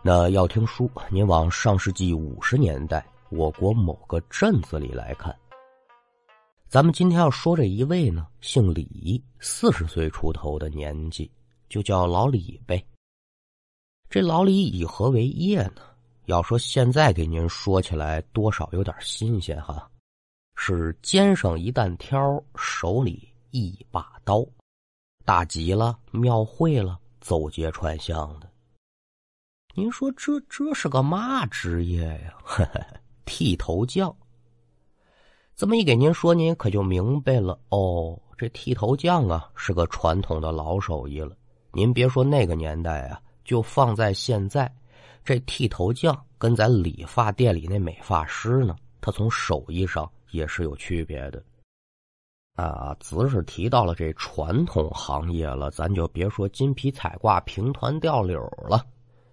那要听书，您往上世纪五十年代我国某个镇子里来看。咱们今天要说这一位呢，姓李，四十岁出头的年纪，就叫老李呗。这老李以何为业呢？要说现在给您说起来，多少有点新鲜哈。是肩上一担挑，手里一把刀，大吉了，庙会了，走街串巷的。您说这这是个嘛职业呀？剃头匠。这么一给您说，您可就明白了哦。这剃头匠啊，是个传统的老手艺了。您别说那个年代啊，就放在现在，这剃头匠跟咱理发店里那美发师呢，他从手艺上也是有区别的。啊，只是提到了这传统行业了，咱就别说金皮彩挂、平团吊柳了。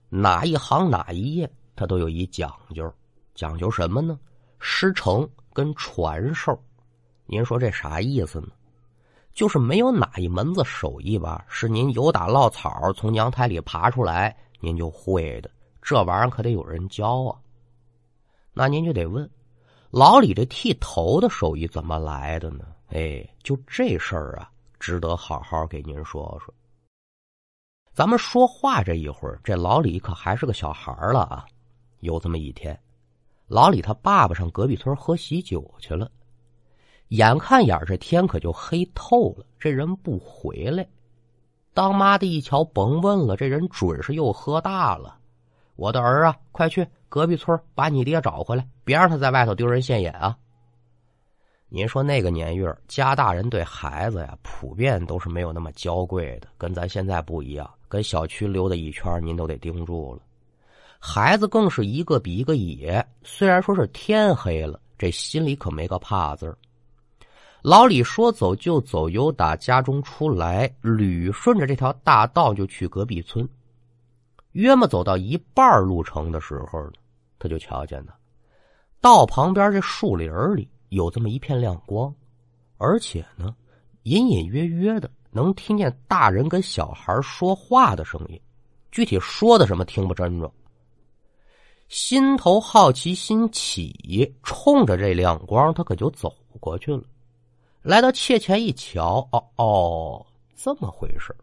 哪一行哪一业，它都有一讲究，讲究什么呢？师承跟传授。您说这啥意思呢？就是没有哪一门子手艺吧，是您有打落草从娘胎里爬出来您就会的。这玩意儿可得有人教啊。那您就得问，老李这剃头的手艺怎么来的呢？哎，就这事儿啊，值得好好给您说说。咱们说话这一会儿，这老李可还是个小孩了啊！有这么一天，老李他爸爸上隔壁村喝喜酒去了，眼看眼这天可就黑透了，这人不回来。当妈的一瞧，甭问了，这人准是又喝大了。我的儿啊，快去隔壁村把你爹找回来，别让他在外头丢人现眼啊！您说那个年月，家大人对孩子呀，普遍都是没有那么娇贵的，跟咱现在不一样。跟小区溜达一圈，您都得盯住了。孩子更是一个比一个野。虽然说是天黑了，这心里可没个怕字儿。老李说走就走，由打家中出来，捋顺着这条大道就去隔壁村。约么走到一半路程的时候呢，他就瞧见了，道旁边这树林里有这么一片亮光，而且呢，隐隐约约的。能听见大人跟小孩说话的声音，具体说的什么听不真着。心头好奇心起，冲着这亮光，他可就走过去了。来到切前一瞧，哦哦，这么回事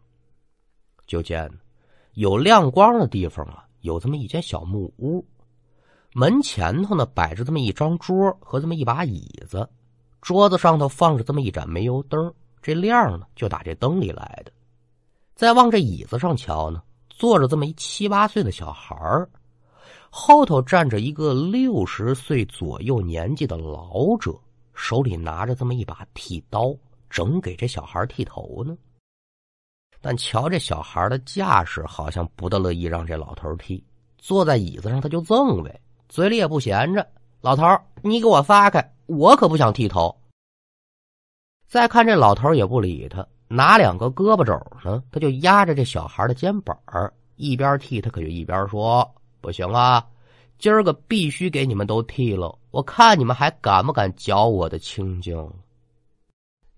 就见有亮光的地方啊，有这么一间小木屋，门前头呢摆着这么一张桌和这么一把椅子，桌子上头放着这么一盏煤油灯。这亮呢，就打这灯里来的。再往这椅子上瞧呢，坐着这么一七八岁的小孩后头站着一个六十岁左右年纪的老者，手里拿着这么一把剃刀，正给这小孩剃头呢。但瞧这小孩的架势，好像不大乐意让这老头剃。坐在椅子上，他就赠呗，嘴里也不闲着：“老头你给我撒开，我可不想剃头。”再看这老头也不理他，拿两个胳膊肘呢，他就压着这小孩的肩膀一边剃他可就一边说：“不行啊，今儿个必须给你们都剃了，我看你们还敢不敢嚼我的清净。”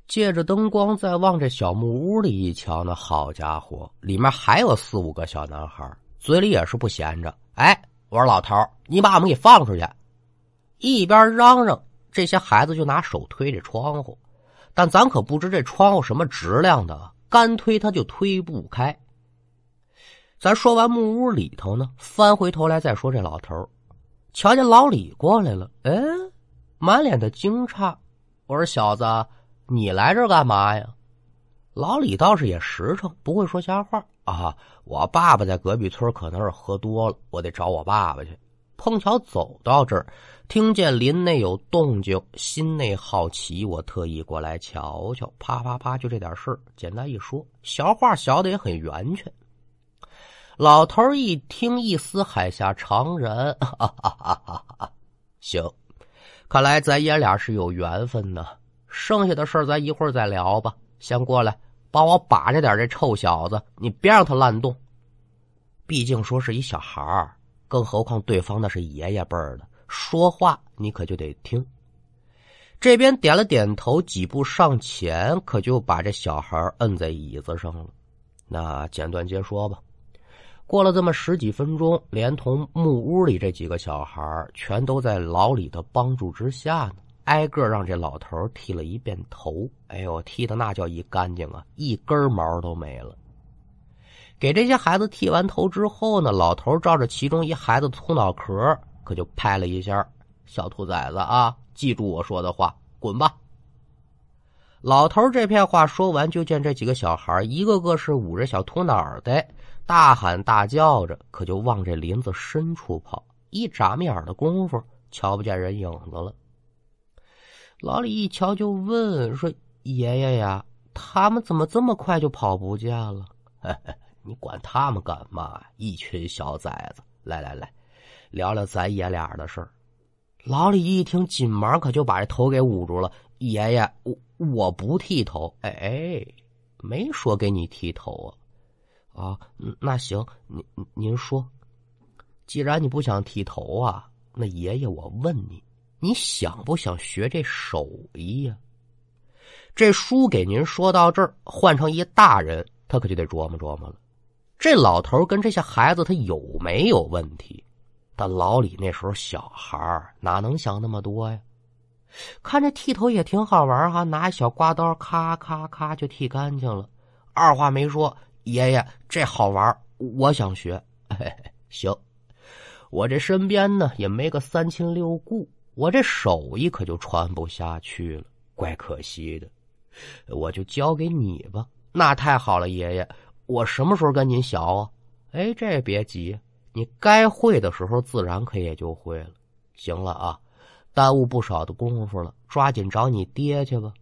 借着灯光再往这小木屋里一瞧，那好家伙，里面还有四五个小男孩，嘴里也是不闲着。哎，我说老头，你把我们给放出去！一边嚷嚷，这些孩子就拿手推这窗户。但咱可不知这窗户什么质量的，干推它就推不开。咱说完木屋里头呢，翻回头来再说这老头瞧见老李过来了，哎，满脸的惊诧。我说小子，你来这干嘛呀？老李倒是也实诚，不会说瞎话啊。我爸爸在隔壁村可能是喝多了，我得找我爸爸去。碰巧走到这儿。听见林内有动静，心内好奇，我特意过来瞧瞧。啪啪啪，就这点事简单一说，小话小的也很圆全。老头一听，一丝海下常人，哈哈哈哈哈！行，看来咱爷俩是有缘分呢。剩下的事咱一会儿再聊吧。先过来帮我把着点这臭小子，你别让他乱动。毕竟说是一小孩儿更何况对方那是爷爷辈儿的。说话你可就得听。这边点了点头，几步上前，可就把这小孩摁在椅子上了。那简短接说吧，过了这么十几分钟，连同木屋里这几个小孩全都在老李的帮助之下呢，挨个让这老头剃了一遍头。哎呦，剃的那叫一干净啊，一根毛都没了。给这些孩子剃完头之后呢，老头照着其中一孩子秃脑壳，可就拍了一下：“小兔崽子啊，记住我说的话，滚吧！”老头这片话说完，就见这几个小孩一个个是捂着小秃脑袋。大喊大叫着，可就往这林子深处跑。一眨眼的功夫，瞧不见人影子了。老李一瞧，就问说：“爷爷呀，他们怎么这么快就跑不见了？”“ 你管他们干嘛？一群小崽子！来来来，聊聊咱爷俩的事儿。”老李一听，紧忙可就把这头给捂住了。“爷爷，我我不剃头。”“哎哎，没说给你剃头啊。”啊，那行，您您说，既然你不想剃头啊，那爷爷我问你，你想不想学这手艺呀？这书给您说到这儿，换成一大人，他可就得琢磨琢磨了。这老头跟这些孩子，他有没有问题？但老李那时候小孩哪能想那么多呀？看这剃头也挺好玩哈，拿小刮刀，咔咔咔就剃干净了，二话没说。爷爷，这好玩，我想学。行，我这身边呢也没个三亲六故，我这手艺可就传不下去了，怪可惜的。我就交给你吧。那太好了，爷爷，我什么时候跟您学啊？哎，这别急，你该会的时候自然可也就会了。行了啊，耽误不少的功夫了，抓紧找你爹去吧。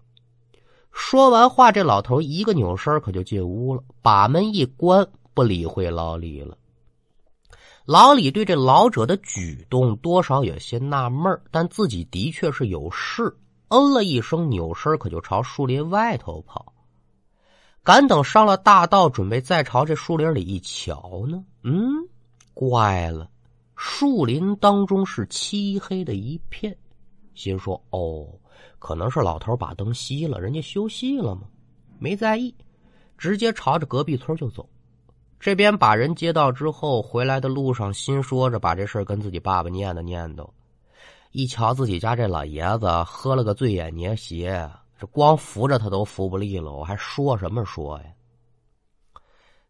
说完话，这老头一个扭身，可就进屋了，把门一关，不理会老李了。老李对这老者的举动多少有些纳闷但自己的确是有事，嗯了一声，扭身可就朝树林外头跑。赶等上了大道，准备再朝这树林里一瞧呢，嗯，怪了，树林当中是漆黑的一片，心说：“哦。”可能是老头把灯熄了，人家休息了嘛，没在意，直接朝着隔壁村就走。这边把人接到之后，回来的路上心说着把这事跟自己爸爸念叨念叨。一瞧自己家这老爷子喝了个醉眼捏斜，这光扶着他都扶不利了，我还说什么说呀？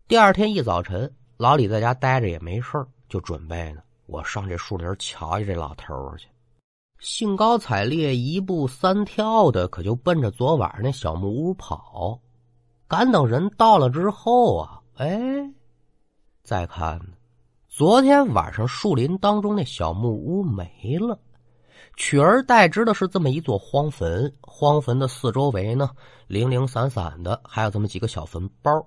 第二天一早晨，老李在家待着也没事就准备呢，我上这树林瞧瞧这老头去。兴高采烈，一步三跳的，可就奔着昨晚那小木屋跑。赶等人到了之后啊，哎，再看，昨天晚上树林当中那小木屋没了，取而代之的是这么一座荒坟。荒坟的四周围呢，零零散散的，还有这么几个小坟包。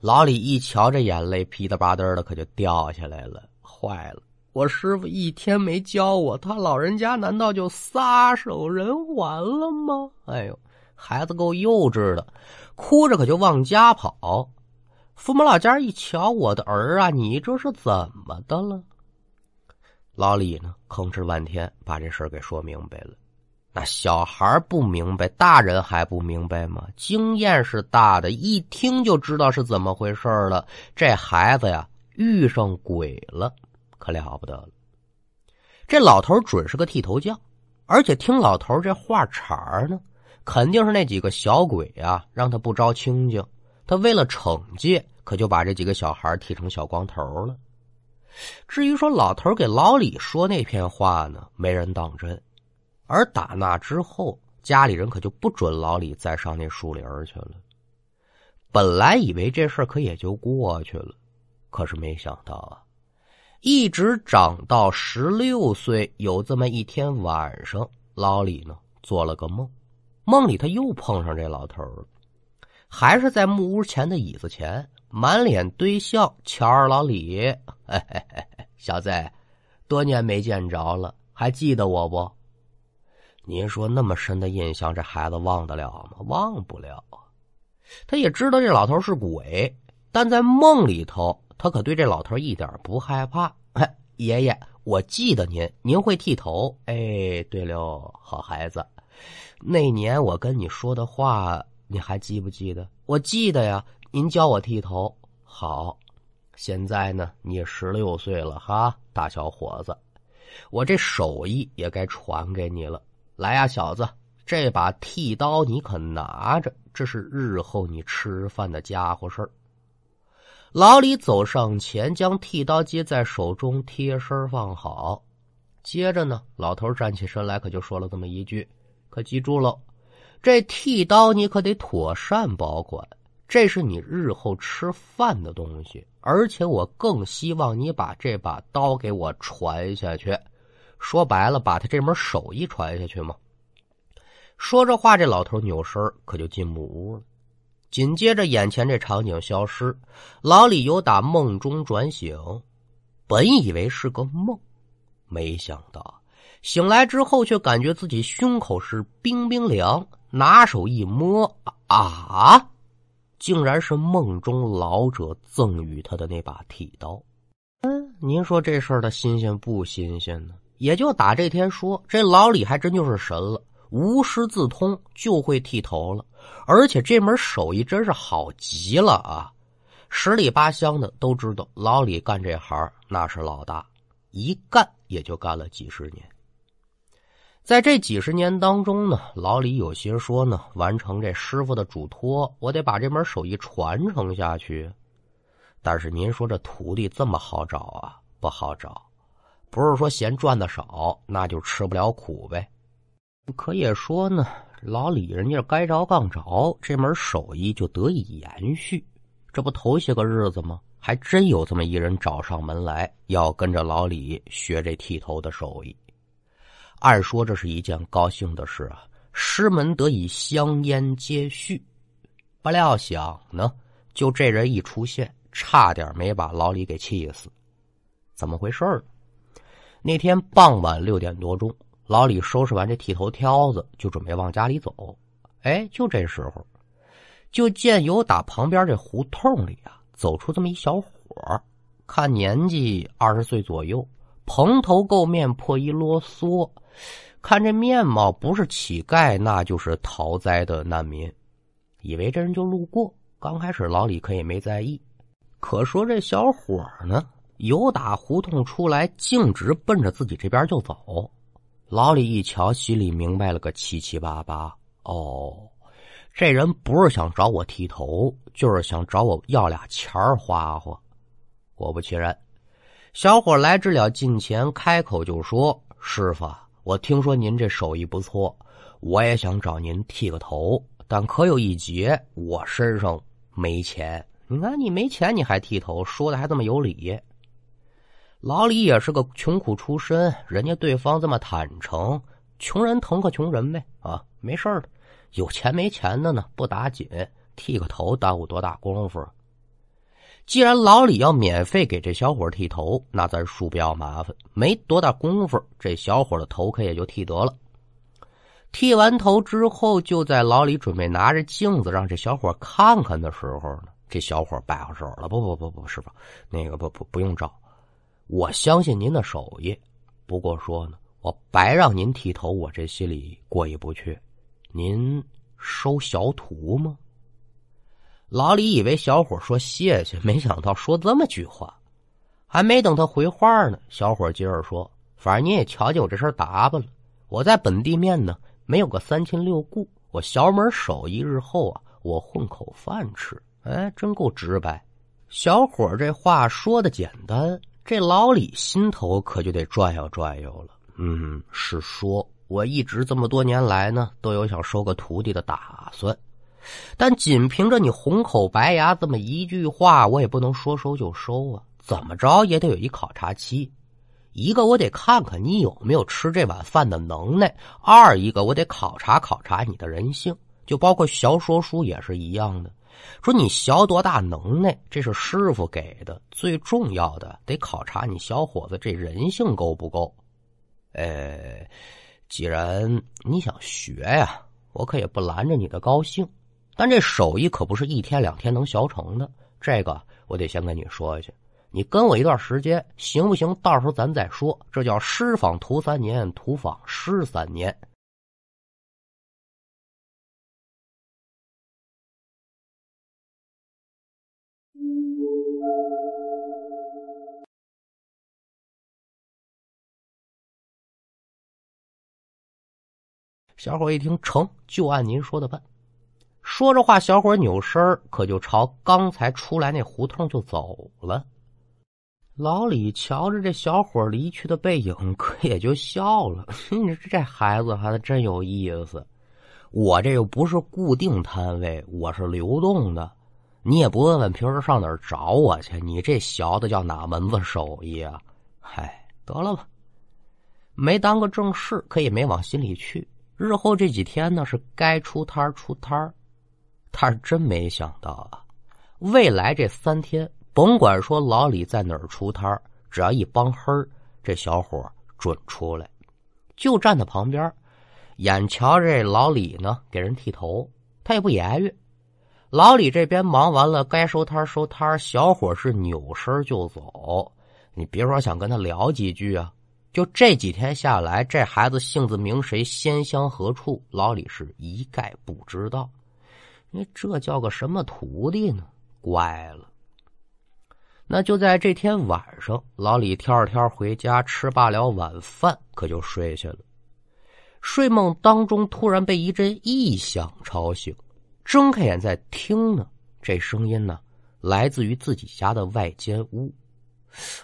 老李一瞧，这眼泪噼里啪嗒的，可就掉下来了，坏了。我师傅一天没教我，他老人家难道就撒手人寰了吗？哎呦，孩子够幼稚的，哭着可就往家跑。父母老家一瞧，我的儿啊，你这是怎么的了？老李呢，吭哧半天把这事给说明白了。那小孩不明白，大人还不明白吗？经验是大的，一听就知道是怎么回事了。这孩子呀，遇上鬼了。可了不得了，这老头准是个剃头匠，而且听老头这话茬呢，肯定是那几个小鬼啊让他不招清净，他为了惩戒，可就把这几个小孩剃成小光头了。至于说老头给老李说那篇话呢，没人当真，而打那之后，家里人可就不准老李再上那树林去了。本来以为这事儿可也就过去了，可是没想到啊。一直长到十六岁，有这么一天晚上，老李呢做了个梦，梦里他又碰上这老头了，还是在木屋前的椅子前，满脸堆笑，乔二老李，嘿嘿嘿小子，多年没见着了，还记得我不？您说那么深的印象，这孩子忘得了吗？忘不了！他也知道这老头是鬼，但在梦里头。他可对这老头一点不害怕。爷爷，我记得您，您会剃头。哎，对了，好孩子，那年我跟你说的话，你还记不记得？我记得呀，您教我剃头。好，现在呢，你十六岁了哈，大小伙子，我这手艺也该传给你了。来呀，小子，这把剃刀你可拿着，这是日后你吃饭的家伙事儿。老李走上前，将剃刀接在手中，贴身放好。接着呢，老头站起身来，可就说了这么一句：“可记住喽，这剃刀你可得妥善保管，这是你日后吃饭的东西。而且我更希望你把这把刀给我传下去。说白了，把他这门手艺传下去嘛。”说着话，这老头扭身可就进木屋了。紧接着，眼前这场景消失，老李由打梦中转醒，本以为是个梦，没想到醒来之后，却感觉自己胸口是冰冰凉，拿手一摸，啊，竟然是梦中老者赠予他的那把剃刀。嗯，您说这事儿他新鲜不新鲜呢？也就打这天说，这老李还真就是神了。无师自通就会剃头了，而且这门手艺真是好极了啊！十里八乡的都知道老李干这行那是老大，一干也就干了几十年。在这几十年当中呢，老李有些说呢，完成这师傅的嘱托，我得把这门手艺传承下去。但是您说这徒弟这么好找啊？不好找，不是说嫌赚的少，那就吃不了苦呗。可也说呢，老李人家该着刚着，这门手艺就得以延续。这不头些个日子吗？还真有这么一人找上门来，要跟着老李学这剃头的手艺。按说这是一件高兴的事啊，师门得以香烟接续。不料想呢，就这人一出现，差点没把老李给气死。怎么回事儿？那天傍晚六点多钟。老李收拾完这剃头挑子，就准备往家里走。哎，就这时候，就见有打旁边这胡同里啊走出这么一小伙看年纪二十岁左右，蓬头垢面，破衣啰嗦，看这面貌不是乞丐，那就是逃灾的难民。以为这人就路过，刚开始老李可也没在意。可说这小伙呢，由打胡同出来，径直奔着自己这边就走。老李一瞧，心里明白了个七七八八。哦，这人不是想找我剃头，就是想找我要俩钱儿花花。果不其然，小伙来之了近前，开口就说：“师傅，我听说您这手艺不错，我也想找您剃个头，但可有一劫，我身上没钱。你看你没钱，你还剃头，说的还这么有理。”老李也是个穷苦出身，人家对方这么坦诚，穷人疼个穷人呗啊，没事的。有钱没钱的呢，不打紧，剃个头耽误多大功夫？既然老李要免费给这小伙剃头，那咱恕不要麻烦，没多大功夫，这小伙的头可也就剃得了。剃完头之后，就在老李准备拿着镜子让这小伙看看的时候呢，这小伙摆好手了，不不不不，师傅，那个不不不用照。我相信您的手艺，不过说呢，我白让您剃头，我这心里过意不去。您收小徒吗？老李以为小伙说谢谢，没想到说这么句话。还没等他回话呢，小伙接着说：“反正你也瞧见我这身打扮了，我在本地面呢，没有个三亲六故，我小门手艺，日后啊，我混口饭吃。哎，真够直白。小伙这话说的简单。”这老李心头可就得转悠转悠了。嗯，是说我一直这么多年来呢，都有想收个徒弟的打算，但仅凭着你红口白牙这么一句话，我也不能说收就收啊。怎么着也得有一考察期，一个我得看看你有没有吃这碗饭的能耐；二一个我得考察考察你的人性，就包括学说书也是一样的。说你学多大能耐，这是师傅给的。最重要的得考察你小伙子这人性够不够。呃，既然你想学呀，我可也不拦着你的高兴。但这手艺可不是一天两天能学成的，这个我得先跟你说去。你跟我一段时间行不行？到时候咱再说。这叫师访徒三年，徒访师三年。小伙一听，成，就按您说的办。说着话，小伙扭身可就朝刚才出来那胡同就走了。老李瞧着这小伙离去的背影，可也就笑了。你这孩子还真有意思。我这又不是固定摊位，我是流动的。你也不问问平时上哪儿找我去？你这小子叫哪门子手艺啊？嗨，得了吧，没当个正事，可也没往心里去。日后这几天呢，是该出摊出摊他是真没想到啊，未来这三天，甭管说老李在哪儿出摊只要一帮黑这小伙准出来，就站在旁边，眼瞧这老李呢给人剃头，他也不言语。老李这边忙完了，该收摊收摊小伙是扭身就走。你别说想跟他聊几句啊，就这几天下来，这孩子姓字名谁，仙乡何处，老李是一概不知道。你这叫个什么徒弟呢？乖了。那就在这天晚上，老李挑着挑回家，吃罢了晚饭，可就睡下了。睡梦当中，突然被一阵异响吵醒。睁开眼在听呢，这声音呢来自于自己家的外间屋。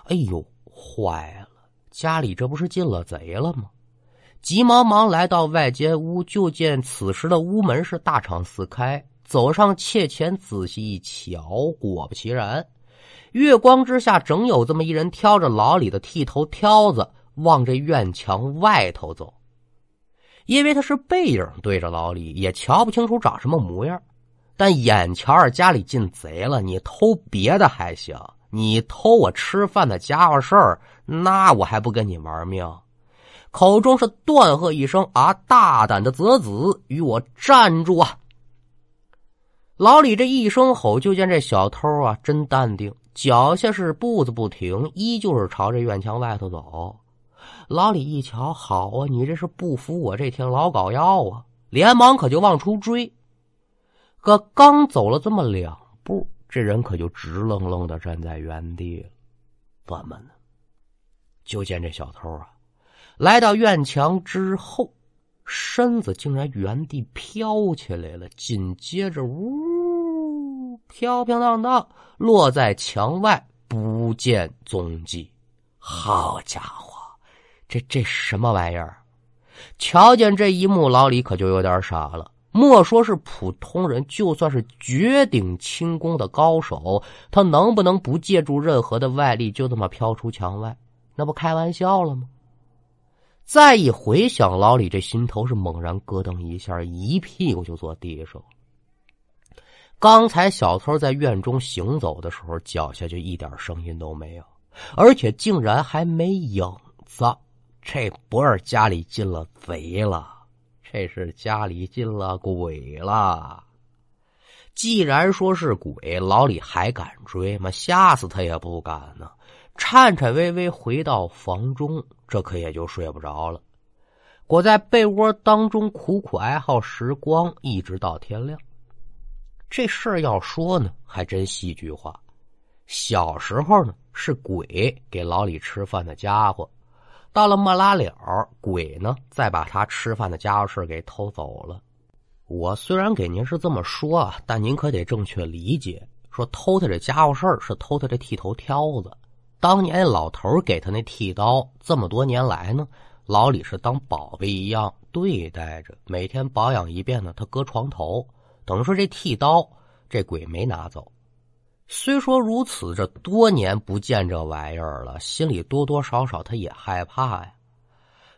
哎呦，坏了！家里这不是进了贼了吗？急忙忙来到外间屋，就见此时的屋门是大敞四开。走上切前，仔细一瞧，果不其然，月光之下，整有这么一人挑着老李的剃头挑子，往这院墙外头走。因为他是背影对着老李，也瞧不清楚长什么模样，但眼瞧着家里进贼了，你偷别的还行，你偷我吃饭的家伙事儿，那我还不跟你玩命？口中是断喝一声：“啊，大胆的贼子，与我站住啊！”老李这一声吼，就见这小偷啊，真淡定，脚下是步子不停，依旧是朝着院墙外头走。老李一瞧，好啊，你这是不服我这天老膏药啊！连忙可就往出追，可刚走了这么两步，这人可就直愣愣的站在原地了。怎么呢？就见这小偷啊，来到院墙之后，身子竟然原地飘起来了，紧接着呜，飘飘荡荡落在墙外，不见踪迹。好家伙！这这什么玩意儿？瞧见这一幕，老李可就有点傻了。莫说是普通人，就算是绝顶轻功的高手，他能不能不借助任何的外力，就这么飘出墙外？那不开玩笑了吗？再一回想，老李这心头是猛然咯噔一下，一屁股就坐地上。刚才小偷在院中行走的时候，脚下就一点声音都没有，而且竟然还没影子。这不是家里进了贼了，这是家里进了鬼了。既然说是鬼，老李还敢追吗？吓死他也不敢呢。颤颤巍巍回到房中，这可也就睡不着了，裹在被窝当中苦苦哀号时光，一直到天亮。这事儿要说呢，还真戏剧化。小时候呢，是鬼给老李吃饭的家伙。到了末拉了，鬼呢再把他吃饭的家伙事给偷走了。我虽然给您是这么说啊，但您可得正确理解，说偷他这家伙事儿是偷他这剃头挑子。当年老头给他那剃刀，这么多年来呢，老李是当宝贝一样对待着，每天保养一遍呢，他搁床头。等于说这剃刀，这鬼没拿走。虽说如此，这多年不见这玩意儿了，心里多多少少他也害怕呀。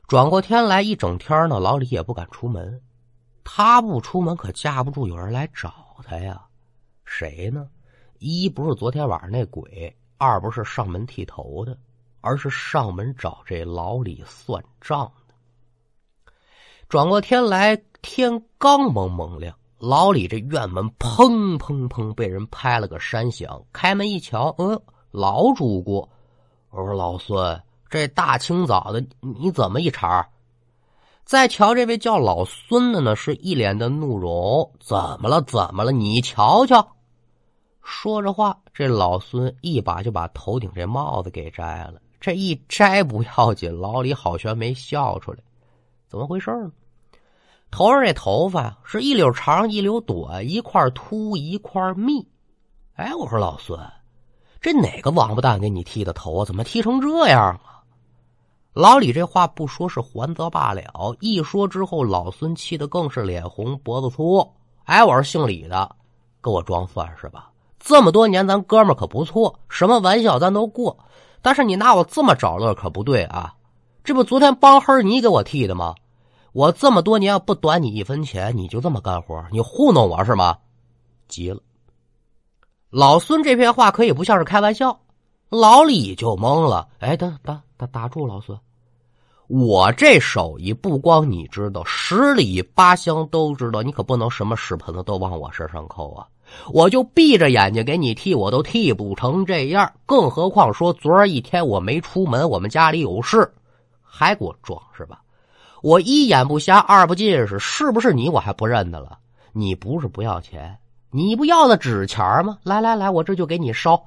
转过天来，一整天呢，老李也不敢出门。他不出门，可架不住有人来找他呀。谁呢？一不是昨天晚上那鬼，二不是上门剃头的，而是上门找这老李算账的。转过天来，天刚蒙蒙亮。老李这院门砰砰砰被人拍了个山响，开门一瞧，呃，老主顾，我说老孙，这大清早的你怎么一茬？再瞧这位叫老孙的呢，是一脸的怒容，怎么了？怎么了？你瞧瞧。说着话，这老孙一把就把头顶这帽子给摘了。这一摘不要紧，老李好悬没笑出来，怎么回事呢？头上这头发是一绺长一绺短，一块秃一块密。哎，我说老孙，这哪个王八蛋给你剃的头啊？怎么剃成这样啊？老李这话不说是还则罢了，一说之后，老孙气得更是脸红脖子粗。哎，我是姓李的，跟我装蒜是吧？这么多年咱哥们可不错，什么玩笑咱都过。但是你拿我这么找乐可不对啊！这不昨天帮黑你给我剃的吗？我这么多年不短你一分钱，你就这么干活？你糊弄我是吗？急了，老孙这片话可以不像是开玩笑。老李就懵了，哎，等等打打住，老孙，我这手艺不光你知道，十里八乡都知道，你可不能什么屎盆子都往我身上扣啊！我就闭着眼睛给你剃，我都剃不成这样，更何况说昨儿一天我没出门，我们家里有事，还给我装是吧？我一眼不瞎，二不近视，是不是你？我还不认得了。你不是不要钱，你不要的纸钱吗？来来来，我这就给你烧。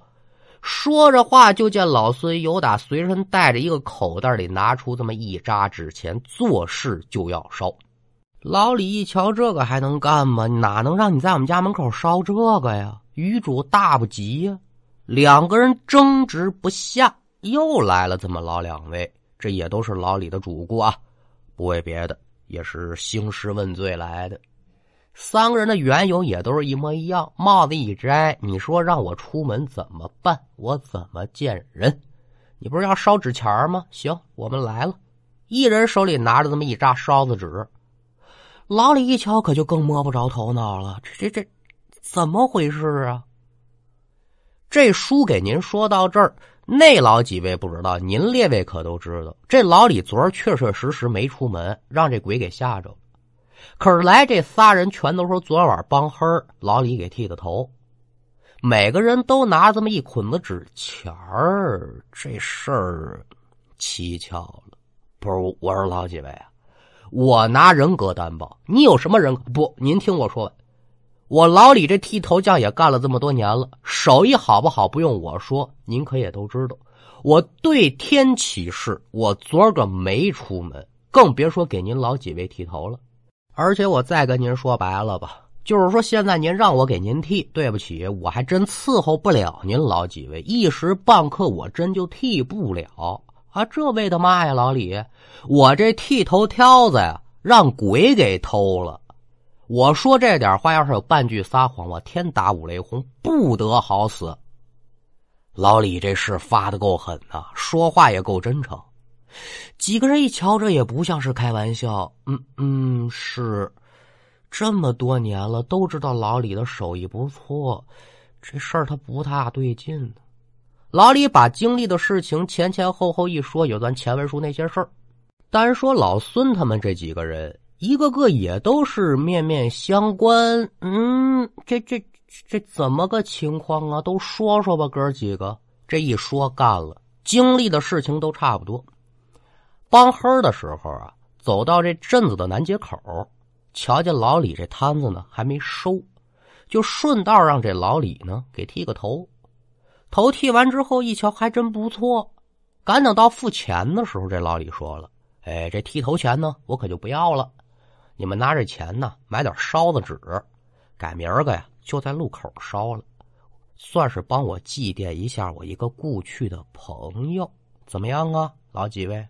说着话，就见老孙由打随身带着一个口袋里拿出这么一扎纸钱，做事就要烧。老李一瞧，这个还能干吗？哪能让你在我们家门口烧这个呀？余主大不吉呀！两个人争执不下，又来了这么老两位，这也都是老李的主顾啊，不为别的，也是兴师问罪来的。三个人的缘由也都是一模一样，帽子一摘，你说让我出门怎么办？我怎么见人？你不是要烧纸钱吗？行，我们来了。一人手里拿着这么一扎烧子纸，老李一瞧，可就更摸不着头脑了。这这这，怎么回事啊？这书给您说到这儿，那老几位不知道，您列位可都知道。这老李昨儿确确实实没出门，让这鬼给吓着了。可是来这仨人全都说昨晚帮黑老李给剃的头，每个人都拿这么一捆子纸钱儿，这事儿蹊跷了。不是，我说老几位啊，我拿人格担保，你有什么人格？不，您听我说，我老李这剃头匠也干了这么多年了，手艺好不好不用我说，您可也都知道。我对天起誓，我昨儿个没出门，更别说给您老几位剃头了。而且我再跟您说白了吧，就是说现在您让我给您剃，对不起，我还真伺候不了您老几位，一时半刻我真就剃不了啊！这为的嘛呀，老李，我这剃头挑子呀，让鬼给偷了。我说这点话，要是有半句撒谎，我天打五雷轰，不得好死。老李这事发的够狠呐，说话也够真诚。几个人一瞧，这也不像是开玩笑。嗯嗯，是这么多年了，都知道老李的手艺不错，这事儿他不大对劲老李把经历的事情前前后后一说，有咱前文书那些事儿。单说老孙他们这几个人，一个个也都是面面相关。嗯，这这这怎么个情况啊？都说说吧，哥几个。这一说干了，经历的事情都差不多。帮黑的时候啊，走到这镇子的南街口，瞧见老李这摊子呢还没收，就顺道让这老李呢给剃个头。头剃完之后一瞧还真不错，赶等到付钱的时候，这老李说了：“哎，这剃头钱呢我可就不要了，你们拿着钱呢买点烧子纸，改明儿个呀就在路口烧了，算是帮我祭奠一下我一个故去的朋友，怎么样啊，老几位？”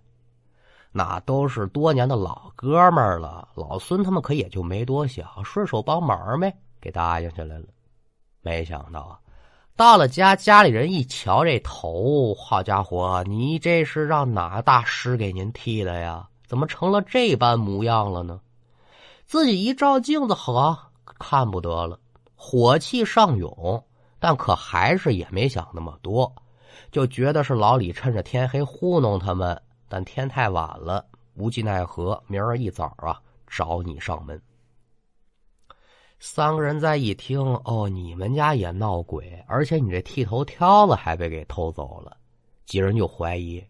那都是多年的老哥们了，老孙他们可也就没多想，顺手帮忙呗，给答应下来了。没想到啊，到了家，家里人一瞧这头，好家伙，你这是让哪大师给您剃的呀？怎么成了这般模样了呢？自己一照镜子，呵，看不得了，火气上涌，但可还是也没想那么多，就觉得是老李趁着天黑糊弄他们。但天太晚了，无计奈何，明儿一早啊找你上门。三个人再一听，哦，你们家也闹鬼，而且你这剃头挑子还被给偷走了，几人就怀疑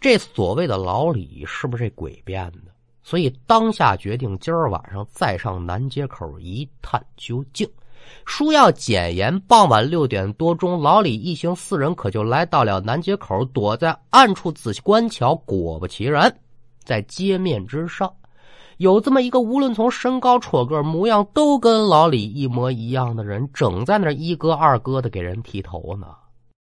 这所谓的老李是不是这鬼变的，所以当下决定今儿晚上再上南街口一探究竟。书要简言，傍晚六点多钟，老李一行四人可就来到了南街口，躲在暗处仔细观瞧。果不其然，在街面之上，有这么一个无论从身高、戳个、模样都跟老李一模一样的人，整在那一哥二哥的给人剃头呢。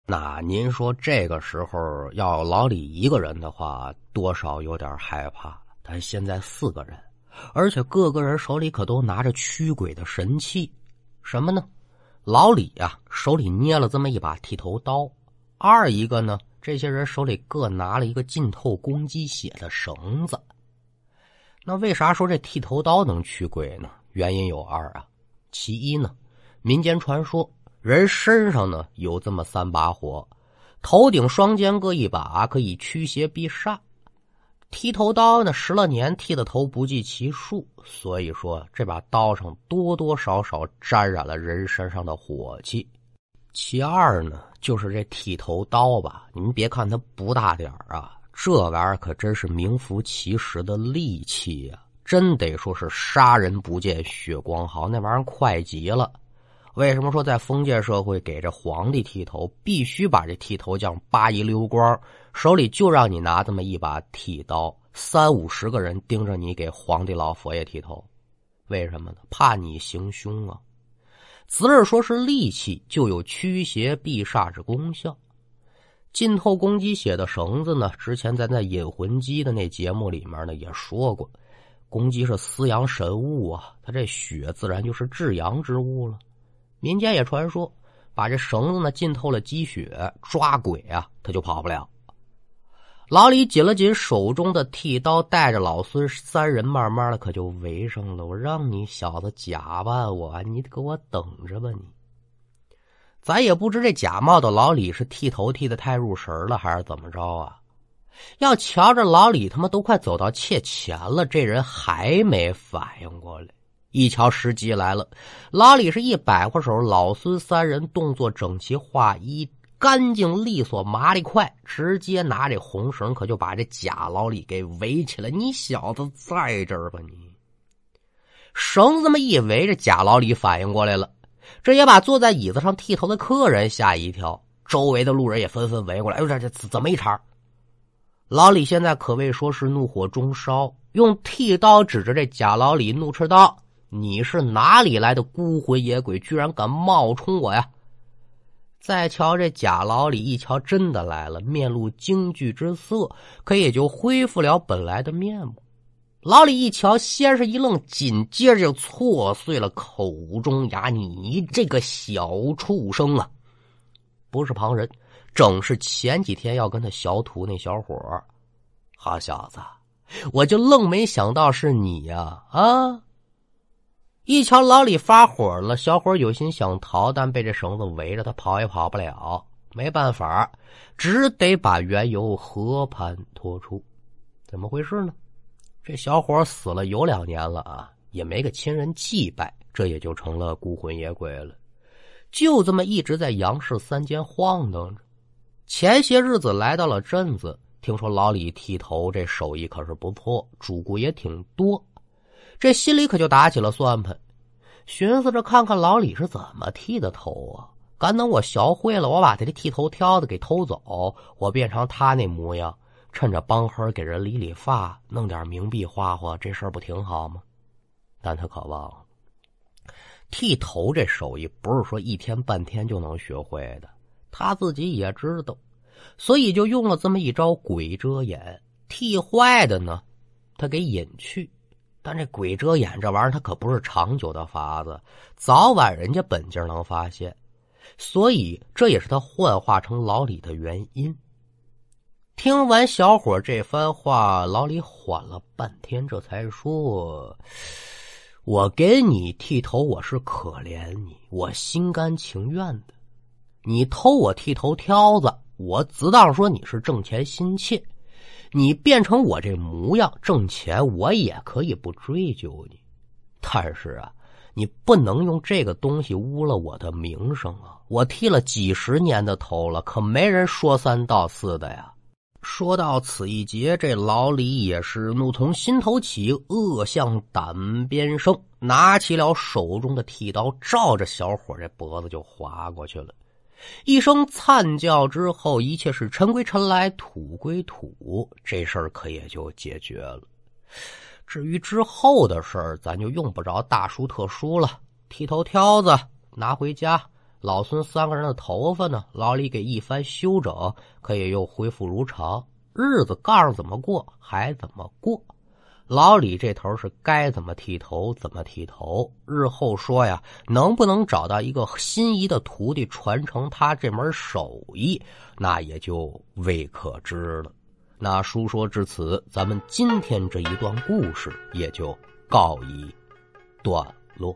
那您说这个时候要老李一个人的话，多少有点害怕。但现在四个人，而且各个人手里可都拿着驱鬼的神器，什么呢？老李啊，手里捏了这么一把剃头刀；二一个呢。这些人手里各拿了一个浸透公鸡血的绳子。那为啥说这剃头刀能驱鬼呢？原因有二啊。其一呢，民间传说人身上呢有这么三把火，头顶双肩各一把，可以驱邪避煞。剃头刀呢，十了年剃的头不计其数，所以说这把刀上多多少少沾染了人身上的火气。其二呢，就是这剃头刀吧。您别看它不大点啊，这玩意儿可真是名副其实的利器呀！真得说是杀人不见血光好，那玩意儿快极了。为什么说在封建社会给这皇帝剃头，必须把这剃头匠扒一溜光，手里就让你拿这么一把剃刀，三五十个人盯着你给皇帝老佛爷剃头？为什么呢？怕你行凶啊！子儿说是利器，就有驱邪避煞之功效。浸透公鸡血的绳子呢？之前咱在引魂鸡的那节目里面呢也说过，公鸡是司阳神物啊，它这血自然就是至阳之物了。民间也传说，把这绳子呢浸透了鸡血，抓鬼啊，他就跑不了。老李紧了紧手中的剃刀，带着老孙三人，慢慢的可就围上了。我让你小子假扮我，你给我等着吧！你，咱也不知这假冒的老李是剃头剃的太入神了，还是怎么着啊？要瞧着老李他妈都快走到切钱了，这人还没反应过来。一瞧时机来了，老李是一摆过手，老孙三人动作整齐划一。干净利索，麻利快，直接拿这红绳可就把这假老李给围起来。你小子在这儿吧？你绳这么一围，这假老李反应过来了，这也把坐在椅子上剃头的客人吓一跳。周围的路人也纷纷围过来。哎呦，这这怎么一茬？老李现在可谓说是怒火中烧，用剃刀指着这假老李，怒斥道：“你是哪里来的孤魂野鬼？居然敢冒充我呀！”再瞧这假老李，一瞧真的来了，面露惊惧之色，可也就恢复了本来的面目。老李一瞧，先是一愣，紧接着就挫碎了口中牙：“你这个小畜生啊！不是旁人，正是前几天要跟他小土那小伙好小子，我就愣没想到是你呀！啊！”一瞧老李发火了，小伙有心想逃，但被这绳子围着，他跑也跑不了。没办法，只得把缘由和盘托出。怎么回事呢？这小伙死了有两年了啊，也没个亲人祭拜，这也就成了孤魂野鬼了。就这么一直在杨氏三间晃荡着。前些日子来到了镇子，听说老李剃头这手艺可是不错，主顾也挺多。这心里可就打起了算盘，寻思着看看老李是怎么剃的头啊！敢等我学会了，我把他的剃头挑子给偷走，我变成他那模样，趁着帮黑给人理理发，弄点冥币花花，这事儿不挺好吗？但他可忘了，剃头这手艺不是说一天半天就能学会的，他自己也知道，所以就用了这么一招鬼遮眼，剃坏的呢，他给隐去。但这鬼遮眼这玩意儿，它可不是长久的法子，早晚人家本家能发现，所以这也是他幻化成老李的原因。听完小伙这番话，老李缓了半天，这才说：“我给你剃头，我是可怜你，我心甘情愿的。你偷我剃头挑子，我只当说你是挣钱心切。”你变成我这模样挣钱，我也可以不追究你。但是啊，你不能用这个东西污了我的名声啊！我剃了几十年的头了，可没人说三道四的呀。说到此一节，这老李也是怒从心头起，恶向胆边生，拿起了手中的剃刀，照着小伙这脖子就划过去了。一声惨叫之后，一切是尘归尘来，土归土，这事儿可也就解决了。至于之后的事儿，咱就用不着大书特书了。剃头挑子拿回家，老孙三个人的头发呢，老李给一番修整，可也又恢复如常。日子告诉怎么过还怎么过。老李这头是该怎么剃头怎么剃头。日后说呀，能不能找到一个心仪的徒弟传承他这门手艺，那也就未可知了。那书说至此，咱们今天这一段故事也就告一段落。